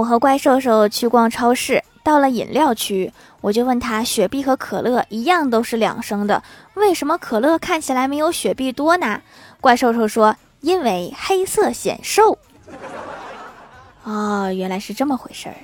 我和怪兽兽去逛超市到了饮料区我就问他雪碧和可乐一样都是两升的为什么可乐看起来没有雪碧多呢？怪兽兽说因为黑色显瘦。哦原来是这么回事儿。